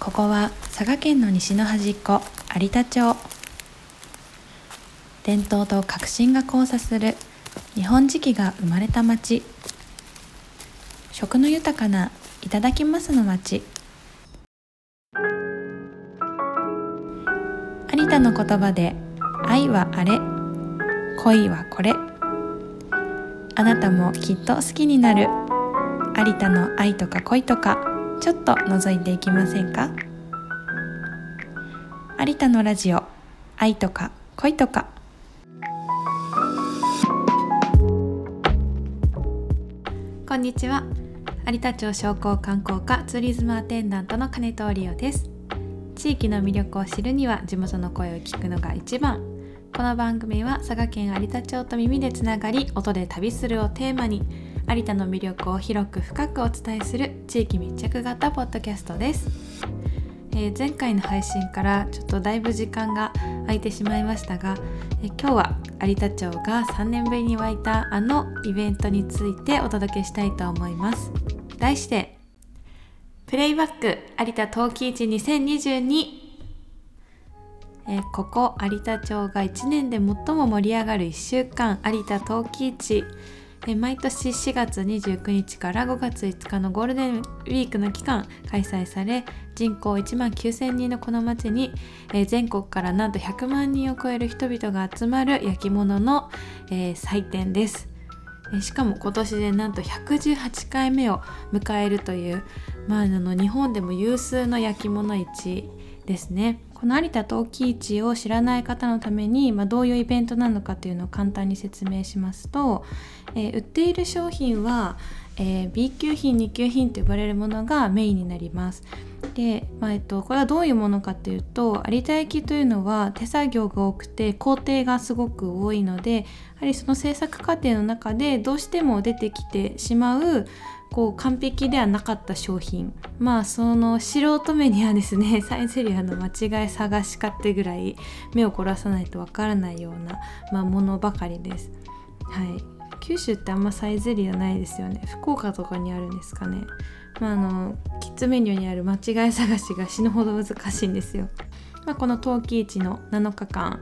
ここは佐賀県の西の端っこ有田町。伝統と革新が交差する日本磁器が生まれた町。食の豊かないただきますの町。有田の言葉で愛はあれ恋はこれ。あなたもきっと好きになる。有田の愛とか恋とか。ちょっと覗いていきませんか？有田のラジオ愛とか恋とか。こんにちは。有田町商工観光課ツーリズムアテンダントの金藤理央です。地域の魅力を知るには地元の声を聞くのが一番。この番組は佐賀県有田町と耳でつながり音で旅するをテーマに有田の魅力を広く深くお伝えする地域密着型ポッドキャストです、えー、前回の配信からちょっとだいぶ時間が空いてしまいましたが、えー、今日は有田町が3年ぶりに沸いたあのイベントについてお届けしたいと思います。題してプレイバック有田陶器市2022えー、ここ有田町が1年で最も盛り上がる1週間有田陶器市。毎年4月29日から5月5日のゴールデンウィークの期間開催され人口1万9000人のこの町に全国からなんと100万人を超える人々が集まる焼き物の祭典ですしかも今年でなんと118回目を迎えるという、まあ、あの日本でも有数の焼き物市ですね。この有田陶器市を知らない方のために、まあ、どういうイベントなのかというのを簡単に説明しますと、えー、売っている商品は、えー、B 級品2級品と呼ばれるものがメインになります。で、まあえっと、これはどういうものかというと有田焼というのは手作業が多くて工程がすごく多いのでやはりその制作過程の中でどうしても出てきてしまうこう完璧ではなかった商品。まあその素人目にはですね サイゼリアの間違い探しかってぐらい目を凝らさないとわからないような、まあ、ものばかりです。はい。九州ってあんまサイゼリアないですよね。福岡とかにあるんですかね。まああのキッズメニューにある間違い探しが死ぬほど難しいんですよ、まあ、この陶器市の7日間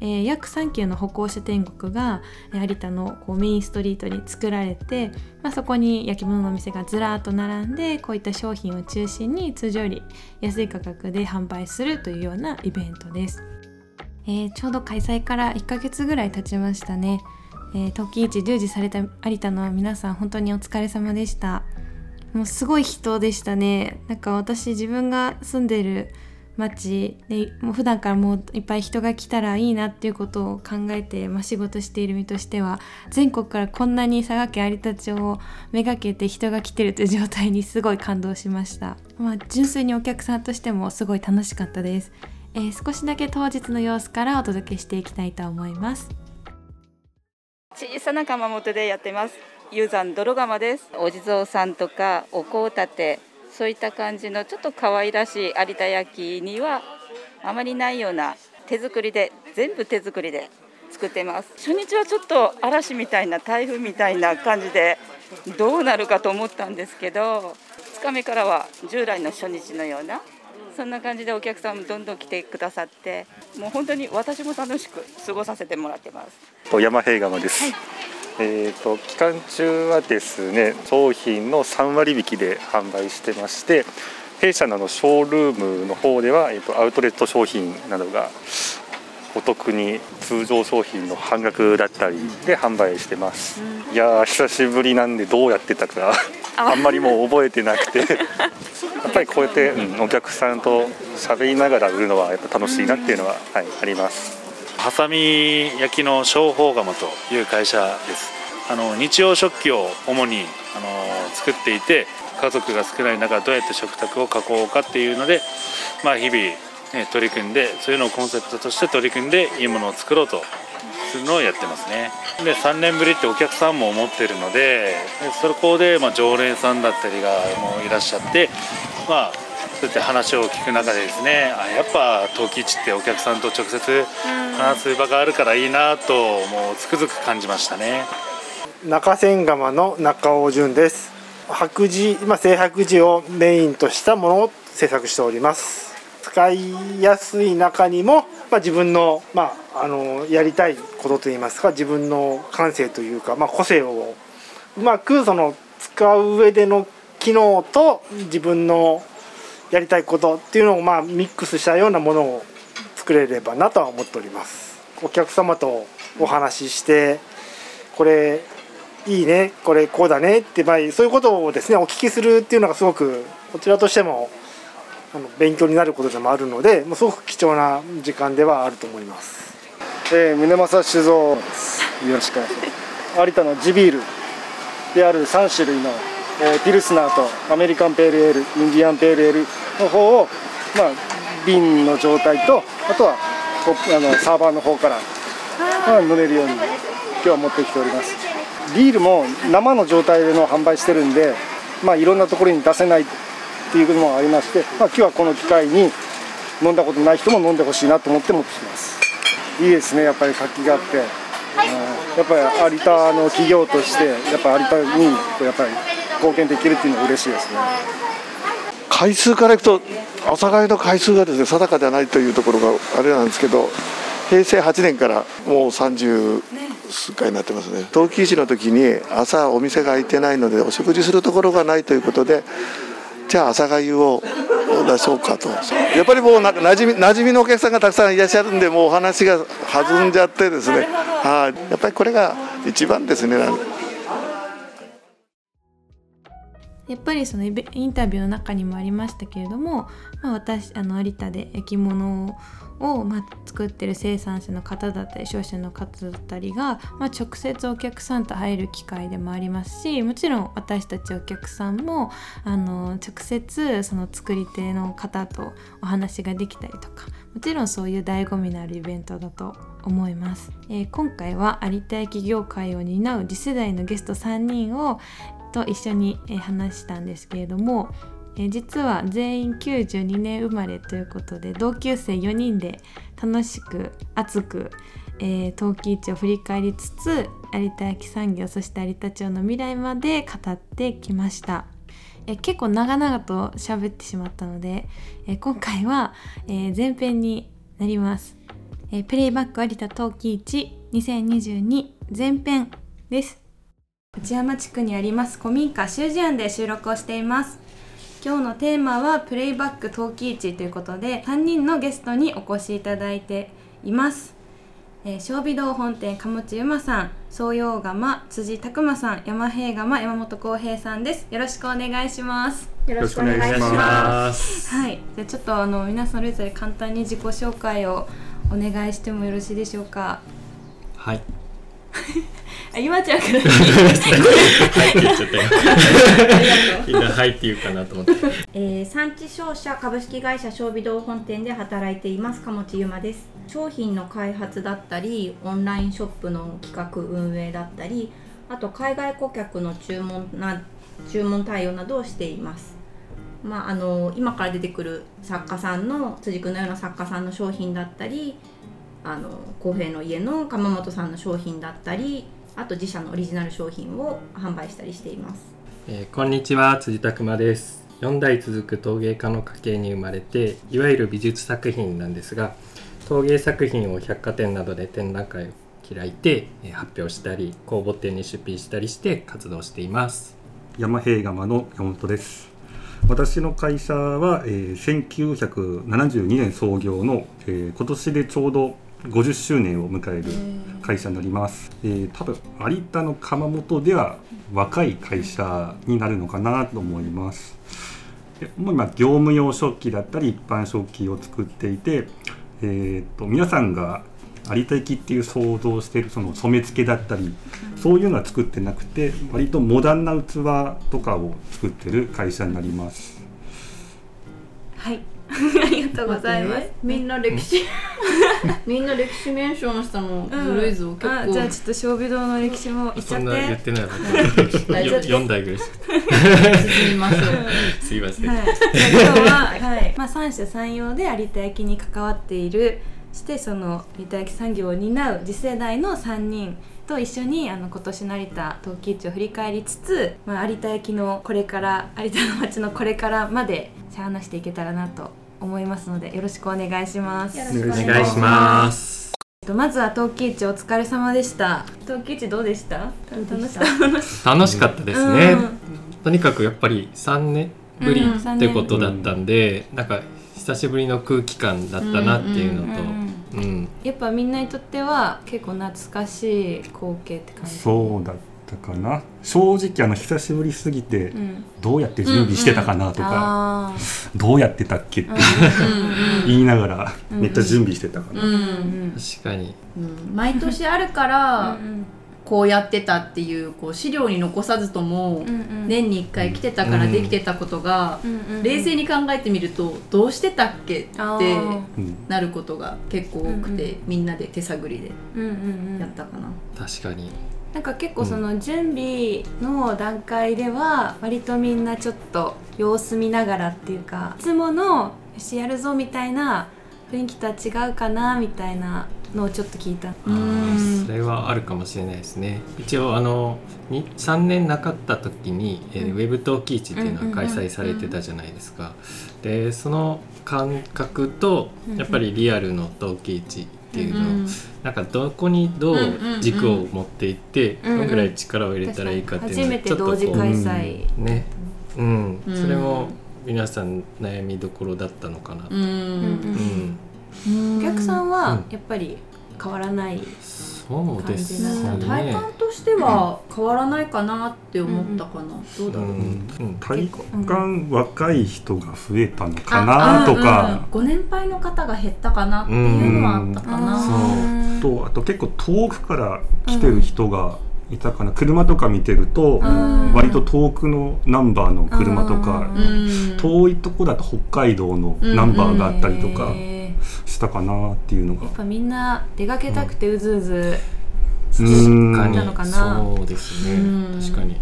えー、約3キロの歩行者天国が有田のこうメインストリートに作られて、まあ、そこに焼き物のお店がずらっと並んでこういった商品を中心に通常より安い価格で販売するというようなイベントです、えー、ちょうど開催から1ヶ月ぐらい経ちましたね、えー、時市従事された有田の皆さん本当にお疲れ様でした。もうすごい人でしたね。なんか私自分が住んでる街でもう普段からもういっぱい人が来たらいいなっていうことを考えて、まあ、仕事している身としては全国からこんなに佐賀県有田町をめがけて人が来てるという状態にすごい感動しました、まあ、純粋にお客さんとしてもすごい楽しかったです、えー、少しだけ当日の様子からお届けしていきたいと思います。小さな窯元でやってます。雄山泥窯です。お地蔵さんとかお香立てそういった感じのちょっと可愛らしい有田焼にはあまりないような手作りで全部手作りで作ってます。初日はちょっと嵐みたいな台風みたいな感じでどうなるかと思ったんですけど2日目からは従来の初日のようなそんな感じでお客さんもどんどん来てくださってもう本当に私も楽しく過ごさせてもらってます。山平釜です、はいえーと、期間中はですね商品の3割引きで販売してまして弊社のショールームの方では、えーと、アウトレット商品などがお得に通常商品の半額だったりで販売してます、うん、いや久しぶりなんでどうやってたかあんまりもう覚えてなくて。やっぱりこうやって、うん、お客さんと喋りながら売るのはやっぱ楽しいなっていうのは、はい、ありますハサミ焼きの商法窯という会社です。あの日用食器を主にあの作っていて家族が少ない中どうやって食卓を囲おうかっていうので、まあ、日々、ね、取り組んでそういうのをコンセプトとして取り組んでいいものを作ろうとするのをやってますね。で3年ぶりってお客さんも思ってるのでそこで、ま、常連さんだったりがもういらっしゃってまあそうやって話を聞く中でですねあやっぱ陶器市ってお客さんと直接話す場があるからいいなともうつくづく感じましたね。中千窯の中尾淳です。白磁、まあ、青白磁をメインとしたものを制作しております。使いやすい中にも、まあ、自分の,、まあ、あのやりたいことといいますか自分の感性というか、まあ、個性をうまくその使う上での機能と自分のやりたいことっていうのをまあミックスしたようなものを作れればなとは思っております。お客様とお話ししてこれいいねこれこうだねってまあそういうことをですねお聞きするっていうのがすごくこちらとしてもあの勉強になることでもあるのでもうすごく貴重な時間ではあると思います。えー、宗正酒造です。よろしくお願いします。有田の地ビールである3種類の、えー、ピルスナーとアメリカンペールエールインディアンペールエールの方を、まあ、瓶の状態とあとはあのサーバーの方から、まあ、飲めるように今日は持ってきております。ビールも生の状態での販売してるんで、まあ、いろんなところに出せないっていうこともありまして、まあ、今日はこの機会に飲んだことない人も飲んでほしいなと思って持ってきます。いいですねやっぱり活気があって、はい、やっぱり有田の企業としてやっぱ有田にやっぱり貢献できるっていうのは嬉しいですね。回数からいくと朝帰の回数がですね定かではないというところがあれなんですけど平成8年からもう30数回になってますね。陶器市の時に朝お店が開いてないのでお食事するところがないということでじゃあ朝がゆを出そうかと。やっぱりもうななじみ馴染みのお客さんがたくさんいらっしゃるんでもうお話が弾んじゃってですね。はい。やっぱりこれが一番ですね。やっぱりそのインタビューの中にもありましたけれども、まあ、私あの有田で焼き物を、まあ、作ってる生産者の方だったり商社の方だったりが、まあ、直接お客さんと会える機会でもありますしもちろん私たちお客さんもあの直接その作り手の方とお話ができたりとかもちろんそういう醍醐味のあるイベントだと思います、えー、今回は有田焼業界を担う次世代のゲスト3人をと一緒に話したんですけれどもえ実は全員92年生まれということで同級生4人で楽しく熱く、えー、陶器市を振り返りつつ有田焼産業そして有田町の未来まで語ってきました。え結構長々と喋ってしまったので、え今回は、え前編になります、えプレイバック有田陶器市2022前編です内山地区にあります古民家修士庵で収録をしています。今日のテーマはプレイバック陶器市ということで3人のゲストにお越しいただいています、えー、小美堂本店鴨地由馬さん総陽釜辻拓馬さん山平釜山本浩平さんです。よろしくお願いします。よろしくお願いします。はい。じゃあちょっとあの皆さんそれぞれ簡単に自己紹介をお願いしてもよろしいでしょうか？はい あ今ちゃんから。はいって言っちゃったよ。みんなはいって言うかなと思って。えー、産地商社株式会社小美堂本店で働いています鴨地由馬です。商品の開発だったりオンラインショップの企画運営だったりあと海外顧客の注文な注文対応などをしています。まあ、あの今から出てくる作家さんの辻君のような作家さんの商品だったりあの公平の家の鎌本さんの商品だったりあと自社のオリジナル商品を販売したりしています、えー、こんにちは辻拓馬です。4代続く陶芸家の家系に生まれていわゆる美術作品なんですが陶芸作品を百貨店などで展覧会を開いて、えー、発表したり公募展に出品したりして活動しています。山平釜の山本です。私の会社は、えー、1972年創業の、えー、今年でちょうど50周年を迎える会社になります、えー、多分有田の窯元では若い会社になるのかなと思います。でもう今業務用食器だったり一般食器を作っていて、えーと、皆さんが有田焼っていう想像しているその染付だったりそういうのは作ってなくて割とモダンな器とかを作ってる会社になります。はい ありがとうございます。みんな歴史 みんな歴史メンションしたのずるいぞ、結構。じゃあちょっと小美堂の歴史も言っちゃって。そんな言ってないわ。四代ぐらい。進みましょう。すいません。はい、今日ははいまあ三者三様で有田焼に関わっている。してその有田焼産業を担う次世代の3人と一緒にあの今年の有田陶器市を振り返りつつ、まあ、有田焼のこれから有田の町のこれからまで話していけたらなと思いますのでよろしくお願いします。お願いします。えっとまずは陶器市お疲れ様でした。陶器市どうでした？楽しどうでした？か楽しかったですね、うんとにかくやっぱり3年ぶりうんってことだったんで、なんか久しぶりの空気感だったなっていうのと、うんやっぱみんなにとっては結構懐かしい光景って感じ。そうだったかな。正直あの久しぶりすぎてうん。どうやって準備してたかなとか、あどうやってたっけって言いながらうんめっちゃ準備してたかな、うん確かに。うん。毎年あるからこうやってたっていうこう資料に残さずとも年に1回来てたからできてたことが冷静に考えてみるとどうしてたっけってなることが結構多くてみんなで手探りでうんうんうん。やったかな。確かに。なんか結構その準備の段階では割とみんなちょっと様子見ながらっていうかいつものよしやるぞみたいな雰囲気とは違うかなみたいなのをちょっと聞いた。それはあるかもしれないですね。一応あのに3年なかった時に、えーウェブ陶器市っていうのは開催されてたじゃないですか、でその感覚とやっぱりリアルの陶器市っていうのを、なんかどこにどう軸を持っていって、うんうん。どのぐらい力を入れたらいいかっていうの初めて同時開催。ね。うん、うん。それも皆さん悩みどころだったのかなと、うん。うんお客さんはうん。やっぱり変わらない。そうです感じなんだ。ね体感としては変わらないかなって思ったかな、どうだろう、うん。うん。体感若い人が増えたのかなとか、ご年配の方が減ったかなっていうのはあったかな、そう。とあと結構遠くから来てる人がいたかな、車とか見てると、ん。割と遠くのナンバーの車とか、うん。遠いとこだと北海道のナンバーがあったりとかしたかなっていうのが。やっぱみんな出かけたくてうずうずうん。確かになのかな。そうですね。うん。確かに。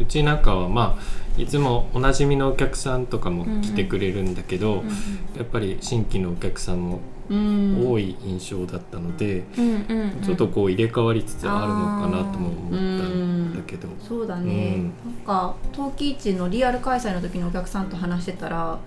うちなんかはまあいつもおなじみのお客さんとかも来てくれるんだけど、やっぱり新規のお客さんもうん。多い印象だったので、うんうんうん。ちょっとこう入れ替わりつつあるのかなとも思ったんだけど、そうだね、うん。なんか陶器市のリアル開催の時のお客さんと話してたら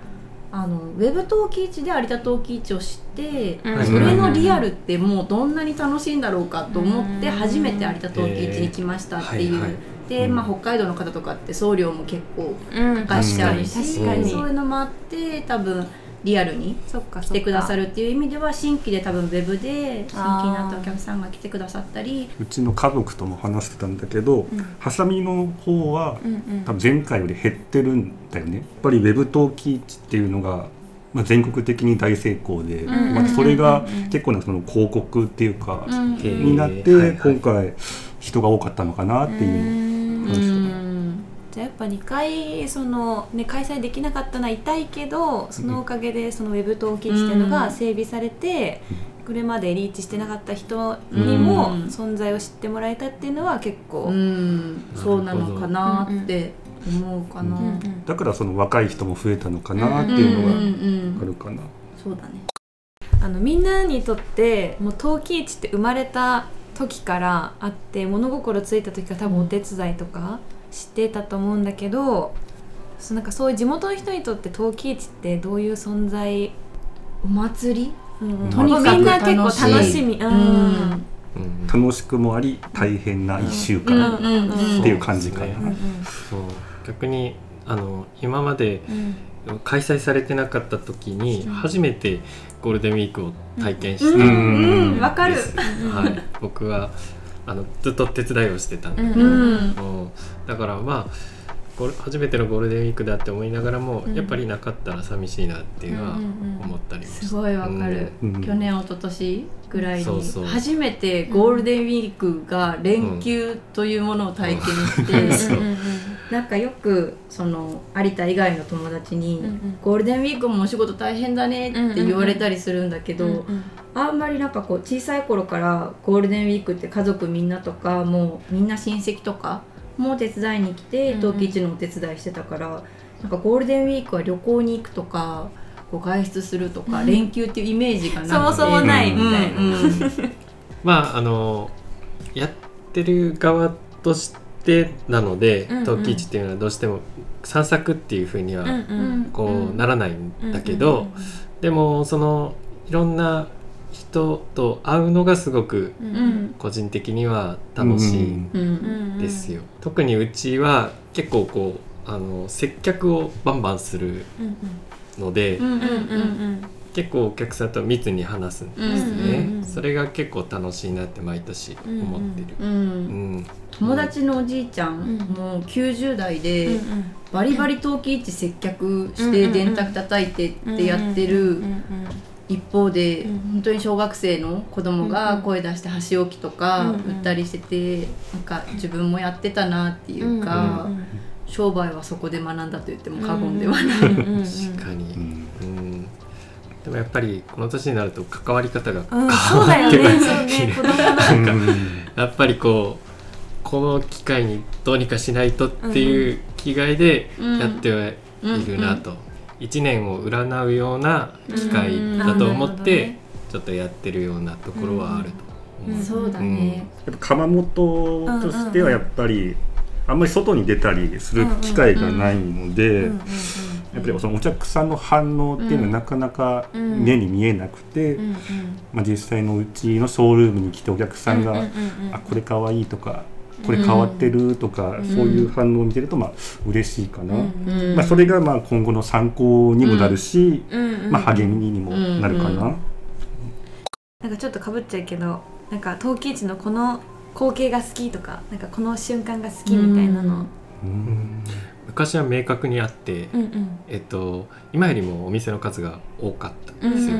あのウェブ陶器市で有田陶器市を知って、うん。それのリアルってもうどんなに楽しいんだろうかと思って初めて有田陶器市に来ましたっていう、えー。はいはい。で、まあ、北海道の方とかって送料も結構うん。かかっちゃうし、確かに。そういうのもあって多分リアルにそっか来てくださるるっていう意味では新規で多分ウェブで新規になったお客さんが来てくださったり。うちの家族とも話してたんだけど、ハサミの方はうんうん。多分前回より減ってるんだよね。やっぱりウェブ陶器市っていうのが、まあ、全国的に大成功で、んうんうんまあ、それが結構なその広告っていうか、うんになって、今回人が多かったのかなっていう話してた。じゃあやっぱ2回その、ね、開催できなかったのは痛いけどそのおかげでそのウェブ陶器市っていうのが整備されて、これまでリーチしてなかった人にもうん存在を知ってもらえたっていうのは結構、うん、そうなのかなって思うかな。うんうんだからその若い人も増えたのかなっていうのがあるかな。そうだね。あのみんなにとってもう陶器市って生まれた時からあって物心ついた時から多分お手伝いとかしてたと思うんだけどそうなんかそういう地元の人にとって陶器市ってどういう存在、お祭り、うんとにかくみんな結構楽しみ、ううん。うん。楽しくもあり大変な1週うん間っていう感じかな。そう逆にあの今まで開催されてなかった時に初めてゴールデンウィークを体験したんです、うんうん。わかる。はい、僕はあのずっと手伝いをしてたんで、うんうん。うん。だからまあ初めてのゴールデンウィークだって思いながらも、うん。やっぱりなかったら寂しいなっていうのは思ったりすごいわかる、うん。去年一昨年ぐらいにそうそう。初めてゴールデンウィークが連休というものを体験して、なんかよくその有田以外の友達に、うんうん。ゴールデンウィークもお仕事大変だねって言われたりするんだけど、うんうんあんまりなんかこう小さい頃からゴールデンウィークって家族みんなとかもうみんな親戚とかも手伝いに来て陶器市のお手伝いしてたから、なんかゴールデンウィークは旅行に行くとかこう外出するとか、連休っていうイメージがなくて。そもそもないみたいな。うんうん まああのやっってる側としてなので、陶器市っていうのはどうしても散策っていうふうにはこうならないんだけど、でもそのいろんな人と会うのがすごく個人的には楽しいんですよ。特にうちは結構こうあの接客をバンバンするうんので、結構お客さんと密に話すんですね、うんうんうんそれが結構楽しいなって毎年思ってる、ううんん。友達のおじいちゃん、うん。もう90代うんで、バリバリ陶器市接客して電卓叩いてってやってる一方で、うん本当に小学生の子供が声出して箸置きとかうんうん。売ったりしてて、なんか自分もやってたなっていうか、商売はそこで学んだと言っても過言ではない。確かに、うんうんでもやっぱりこの年になると関わり方がうんそうだよね。そうね。子供のうんやっぱりこうこの機会にどうにかしないとっていう気概でやってはいるなと、1年を占うような機会だと思ってちょっとやってるようなところはあると。思う。そうだね、やっぱ窯元としてはやっぱりあんまり外に出たりする機会がないので、やっぱりそのお客さんの反応っていうのはなかなか目に見えなくて、まあ、実際のうちのショールームに来てお客さんが「あこれかわいい」とか「これ変わってる」とか、そういう反応を見てるとまあ嬉しいかな、うんまあ、それがまあ今後の参考にもなるし、うんまあ、励みにもなるかな。うんうんなんかちょっとかぶっちゃうけどなんか陶器市のこの光景が好きとかなんかこの瞬間が好きみたいなの。うん昔は明確にあって、うんうん。えっと、今よりもお店の数が多かったんですよ。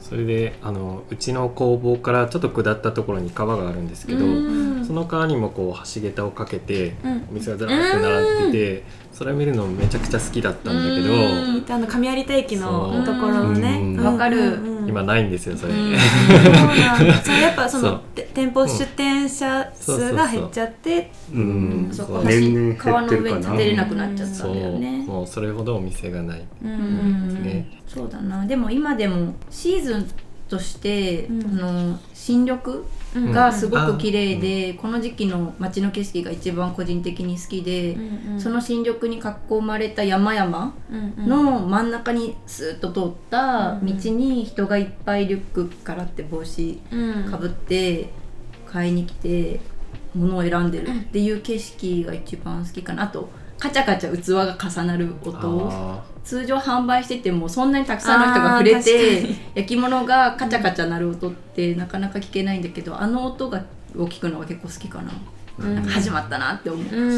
それであのうちの工房からちょっと下ったところに川があるんですけど、うん。その川にもこう橋桁をかけてうん。お店がずらーって並んでて、それを見るのめちゃくちゃ好きだったんだけど、うん。あの上有田駅のところのね。わかる。今ないんですよそれ。うん。そうやっぱその店舗出店者数が減っちゃってうん。そこそう。年々減川の上に立てれなくなっちゃったんだよね。もうそれほどお店がない。うんうん。ね。そうだな。でも今でもシーズンとして、うん。あの新緑うん。がすごく綺麗で、この時期の街の景色が一番個人的に好きで、その新緑に囲まれた山々の真ん中にスーッと通った道に人がいっぱいリュックからって帽子かぶって買いに来て物を選んでるっていう景色が一番好きかなあとカチャカチャ器が重なる音。あ通常販売しててもそんなにたくさんの人が触れて焼き物がカチャカチャ鳴る音ってなかなか聞けないんだけどあの音がを聞くのが結構好きかな,、うん。なんか始まったなって思う、うんうんう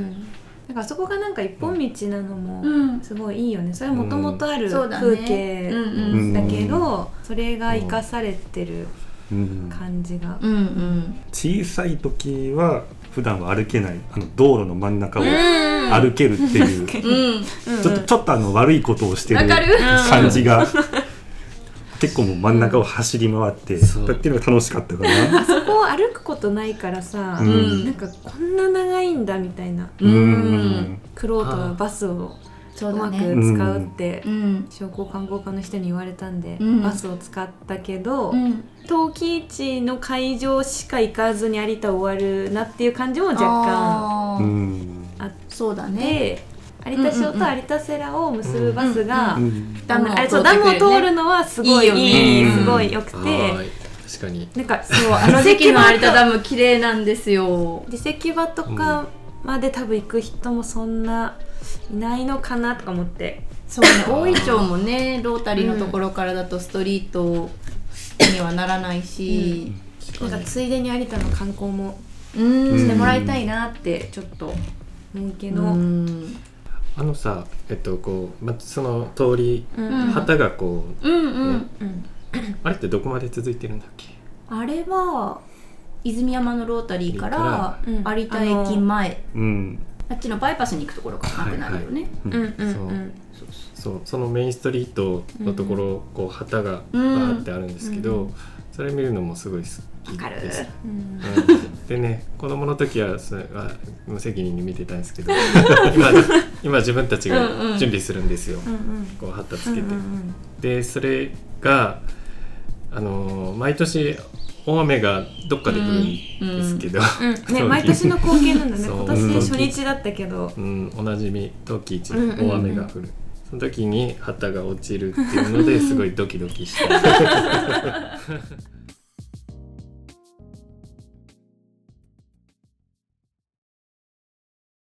ん。だからそこがなんか一本道なのもうん。すごいいいよね。それはもともとあるそうだね風景だけどそれが生かされてるうん感じがうんうん。小さい時は普段は歩けないあの道路の真ん中をうん。歩けるっていう、うん。ちょっとちょっとあの悪いことをしてる感じが結構もう真ん中を走り回って、っていうのが楽しかったかな。あそこを歩くことないからさうん。なんかこんな長いんだみたいな。うん。うん。クロートはバスをそうだうまくね使うってうん。商工観光課の人に言われたんで、うん。バスを使ったけど、うん。陶器市の会場しか行かずに有田終わるなっていう感じも若干あっそうだね。て有田町と有田セラを結ぶバスが、ダムを通るよね通るのはすごいいいいいよねすごい良くて、確かに。なんかそうあの時期の有田ダム綺麗なんですよ。自石場とかまで多分行く人もそんないないのかなとか思って。そうね大井町もね ロータリーのところからだとストリートにはならないしなんかついでに有田の観光もうん。してもらいたいなってちょっと思うけど、うん。あのさえっとこう、ま、その通りうん。旗がこう、うんうん。ね。うんあれってどこまで続いてるんだっけ？あれは泉山のロータリーからうん。有田駅前。うん。あっちのバイパスに行くところからなくなるよね、うん。うんうんそう。そうそのメインストリートのところ、こう旗がバうんーってあるんですけど、それ見るのもすごい好きわかる。です。うん。うんでね子供の時はそれは無責任に見てたんですけど 今今自分たちが準備するんですよ、うんうん。こう旗つけて。うんうん。でそれがあのー毎年大雨がどっかで降るんですけど、うんね、毎年の光景なんだね。今年初日だったけど、うん、おなじみ冬季一大雨が降る、その時に旗が落ちるっていうので すごいドキドキした